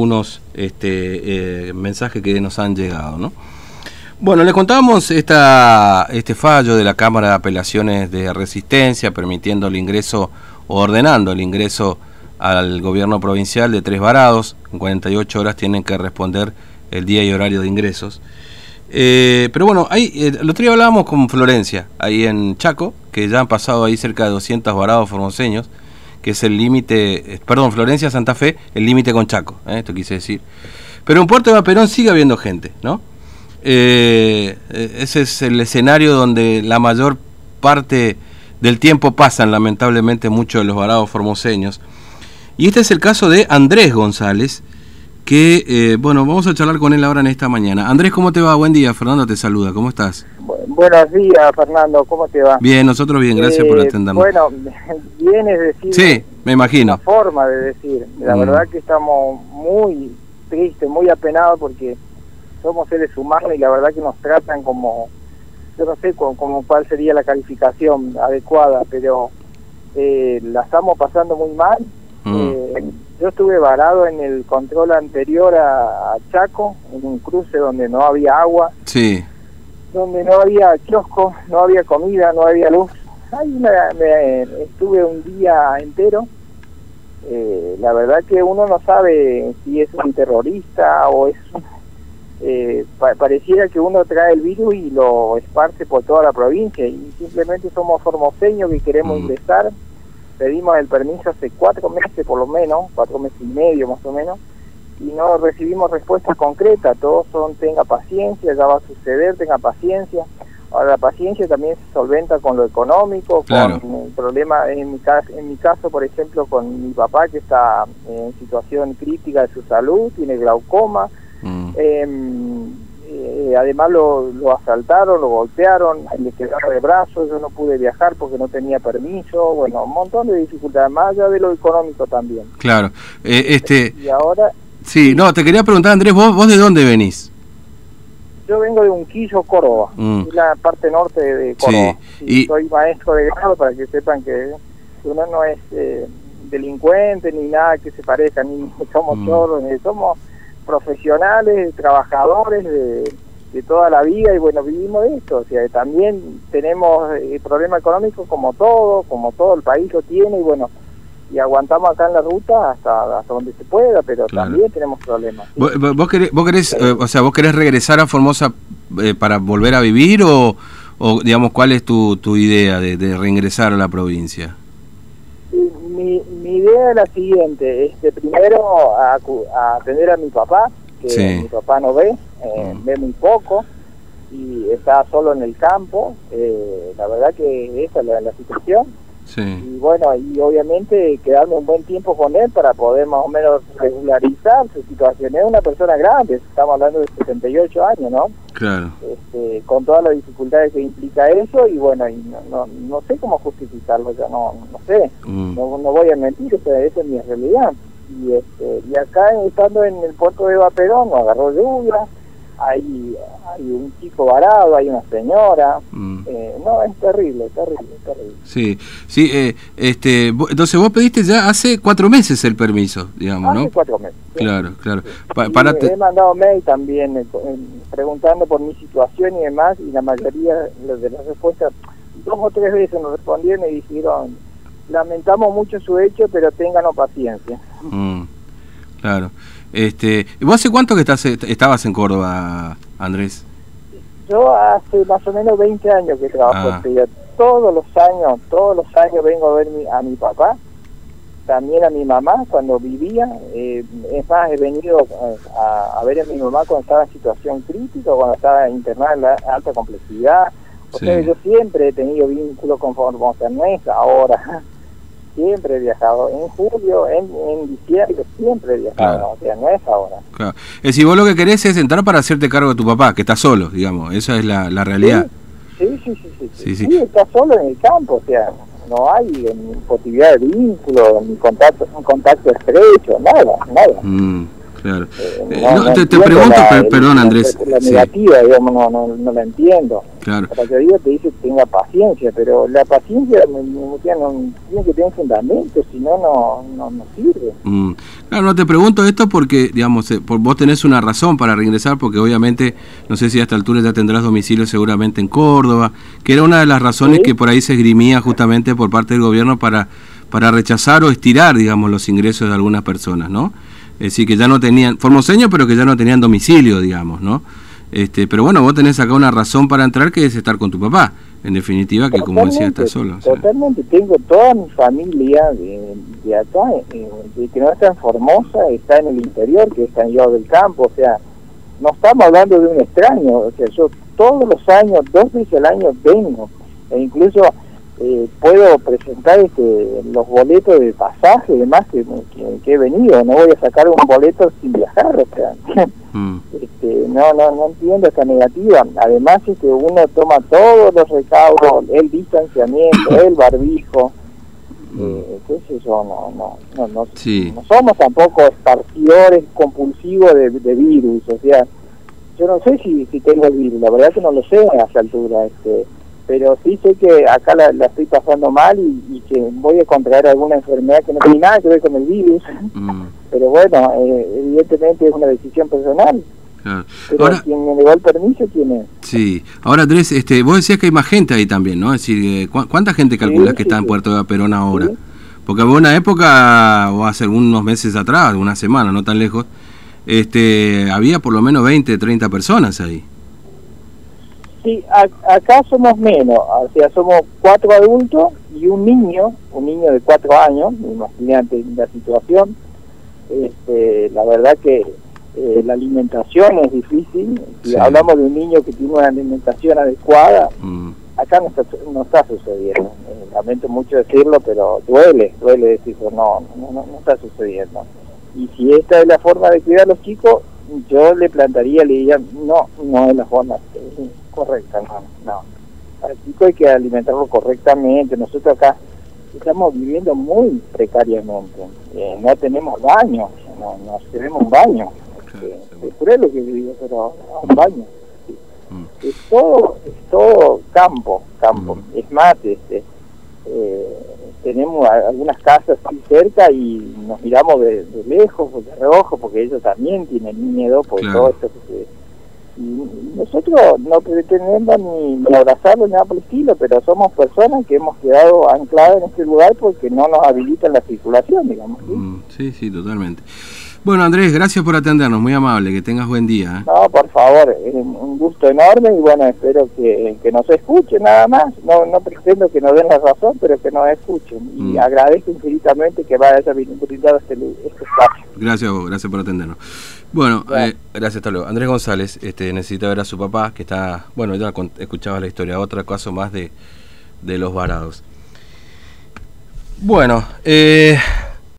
unos este, eh, mensajes que nos han llegado. ¿no? Bueno, les contábamos esta, este fallo de la Cámara de Apelaciones de Resistencia permitiendo el ingreso o ordenando el ingreso al gobierno provincial de tres varados. En 48 horas tienen que responder el día y horario de ingresos. Eh, pero bueno, ahí, eh, el otro día hablábamos con Florencia, ahí en Chaco, que ya han pasado ahí cerca de 200 varados formoseños que es el límite, eh, perdón, Florencia, Santa Fe, el límite con Chaco, ¿eh? esto quise decir. Pero en Puerto de Vaperón sigue habiendo gente, ¿no? Eh, ese es el escenario donde la mayor parte del tiempo pasan lamentablemente muchos de los varados formoseños. Y este es el caso de Andrés González, que, bueno, vamos a charlar con él ahora en esta mañana. Andrés, ¿cómo te va? Buen día, Fernando te saluda, ¿cómo estás? Buenos días, Fernando, ¿cómo te va? Bien, nosotros bien, gracias por atendernos. Bueno, bien es decir... Sí, me imagino. Una forma de decir. La mm. verdad que estamos muy tristes, muy apenados porque somos seres humanos y la verdad que nos tratan como... Yo no sé como, cuál sería la calificación adecuada, pero eh, la estamos pasando muy mal. Mm. Eh, yo estuve varado en el control anterior a, a Chaco, en un cruce donde no había agua. Sí donde no había kiosco, no había comida, no había luz. Ahí me, estuve un día entero. Eh, la verdad que uno no sabe si es un terrorista o es... Eh, pareciera que uno trae el virus y lo esparce por toda la provincia y simplemente somos formoseños que queremos mm. ingresar. Pedimos el permiso hace cuatro meses por lo menos, cuatro meses y medio más o menos, y no recibimos respuestas concretas, todos son tenga paciencia, ya va a suceder, tenga paciencia. Ahora la paciencia también se solventa con lo económico, con el problema, en mi, caso, en mi caso, por ejemplo, con mi papá que está en situación crítica de su salud, tiene glaucoma, mm. eh, además lo, lo, asaltaron, lo golpearon, le quedaron de brazos, yo no pude viajar porque no tenía permiso, bueno, un montón de dificultades, más allá de lo económico también. Claro, eh, este... Y ahora Sí, no, te quería preguntar, Andrés, ¿vos, vos de dónde venís? Yo vengo de Unquillo, Córdoba, mm. la parte norte de Córdoba. Y... Soy maestro de grado para que sepan que uno no es eh, delincuente ni nada que se parezca, ni somos todos, mm. somos profesionales, trabajadores de, de, toda la vida y bueno, vivimos de esto. O sea, también tenemos el eh, problema económico como todo, como todo el país lo tiene y bueno, y aguantamos acá en la ruta hasta, hasta donde se pueda, pero también tenemos problemas. ¿Vos, querés, vos querés eh, o sea, vos querés regresar a Formosa eh, para volver a vivir o, o, digamos, cuál es tu, tu idea de, de reingresar a la provincia? Mi, mi idea es la siguiente, este, primero a, a atender a mi papá, que mi papá no ve, eh, mm. ve muy poco y está solo en el campo, la verdad que esa es la situación y bueno, y obviamente quedarme un buen tiempo con él para poder más o menos regularizar su situación. Es una persona grande, estamos hablando de 78 años, ¿no? Claro. Este, con todas las dificultades que implica eso y bueno, y no, no, sé cómo justificarlo, ya no, no sé, mm. no, no voy a mentir, esa, esa es mi realidad. Y, este, y acá estando en el puerto de Vaperón, agarró lluvia, hay, hay un chico varado, hay una señora. Mm. Eh, no, es terrible, terrible, terrible. Sí, sí, eh, este, entonces vos pediste ya hace cuatro meses el permiso, digamos, hace cuatro meses. Claro, claro. He mandado mail también eh, preguntando por mi situación y demás, y la mayoría de las respuestas, dos o tres veces nos respondieron y dijeron, lamentamos mucho su hecho, pero ténganos paciencia. Mm, claro. Este, ¿Vos hace cuánto que estás, estabas en Córdoba, Andrés? Yo hace más o menos 20 años que trabajo ah. en Todos los años, todos los años vengo a ver a mi papá, también a mi mamá cuando vivía. Eh, es más, he venido eh, a, ver a mi mamá cuando estaba en situación crítica, cuando estaba internada en la alta complejidad. O sea, yo siempre he tenido vínculos con Formosa, no es ahora siempre he viajado. En julio, en, en diciembre, siempre he viajado. O sea, no es ahora. Claro. Es decir, vos lo que querés es entrar para hacerte cargo de tu papá, que está solo, digamos. Esa es la, la realidad. Sí, sí, sí. Sí, sí, está solo en el campo, o sea, no hay ni posibilidad de vínculo, ni contacto, un contacto estrecho, nada, nada. Mm, Claro. Eh, no, te, pregunto, perdón Andrés. La, negativa, digamos, no, no, no, la entiendo. Claro. La teoría te dice que tenga paciencia, pero la paciencia tiene que tener fundamento, si no, no, no sirve. Mm. Claro, no te pregunto esto porque, digamos, eh, vos tenés una razón para reingresar, porque obviamente, no sé si a esta altura ya tendrás domicilio seguramente en Córdoba, que era una de las razones que por ahí se esgrimía justamente por parte del gobierno para, para rechazar o estirar, digamos, los ingresos de algunas personas, ¿no? Es decir, que ya no tenían, formoseño, pero que ya no tenían domicilio, digamos, ¿no? Este, pero bueno, vos tenés acá una razón para entrar que es estar con tu papá, en definitiva, que como decía, estás solo. Totalmente, tengo toda mi familia de, acá, eh, que no está en Formosa, está en el interior, que está en Yo del Campo, o sea, no estamos hablando de un extraño, o sea, yo todos los años, dos veces al año vengo, e incluso eh, puedo presentar este, los boletos de pasaje y demás que, he venido, no voy a sacar un boleto sin viajar, o sea, mm. este, no, no, no entiendo esta negativa. Además, que este, uno toma todos los recaudos, el distanciamiento, el barbijo, mm. eh, qué sé yo, no, no, no, no, no somos tampoco esparcidores compulsivos de, de, virus, o sea, yo no sé si, si tengo el virus, la verdad que no lo sé a esa altura, este pero sí sé que acá la, estoy pasando mal y, que voy a contraer alguna enfermedad que no tiene nada que ver con el virus. Mm. Pero bueno, eh, evidentemente es una decisión personal. Pero Ahora, quien me negó el permiso, ¿quién es? Sí. Ahora, Andrés, este, vos decías que hay más gente ahí también, ¿no? Es decir, eh, ¿cuánta gente calculas que está en Puerto de Perón ahora? Porque hubo una época, o hace algunos meses atrás, una semana, no tan lejos, este, había por lo menos 20, 30 personas ahí. Sí, acá somos menos, o sea, somos cuatro adultos y un niño, un niño de cuatro años, imagínate la situación. Este, la verdad que eh, la alimentación es difícil. Si hablamos de un niño que tiene una alimentación adecuada, mm. acá no está, no está sucediendo. Eh, lamento mucho decirlo, pero duele, duele decirlo, no, no, no está sucediendo. Y si esta es la forma de cuidar a los chicos, yo le plantaría, le diría, no, no es la forma correcta, no, no. Al chico hay que alimentarlo correctamente. Nosotros acá estamos viviendo muy precariamente. Eh, no tenemos baño, no, no tenemos un baño. es cruel lo que digo, pero un baño. Mm. Es todo, es todo campo, campo. Mm. Es más, este, eh, tenemos algunas casas aquí cerca y nos miramos de, lejos o de reojo porque ellos también tienen miedo por todo esto que se nosotros no pretendemos ni, ni abrazarlo ni nada por el estilo, pero somos personas que hemos quedado ancladas en este lugar porque no nos habilitan la circulación, digamos. ¿sí? Mm, sí, sí, totalmente. Bueno, Andrés, gracias por atendernos, muy amable, que tengas buen día. ¿eh? No, por favor, es un gusto enorme y bueno, espero que, que nos escuchen nada más. No, no pretendo que nos den la razón, pero que nos escuchen. Y mm. agradezco infinitamente que vaya a brindado este, este espacio. Gracias gracias por atendernos. Bueno, eh, gracias, hasta luego. Andrés González este, necesita ver a su papá, que está, bueno, ya escuchaba la historia, otro caso más de, de los varados. Bueno, eh...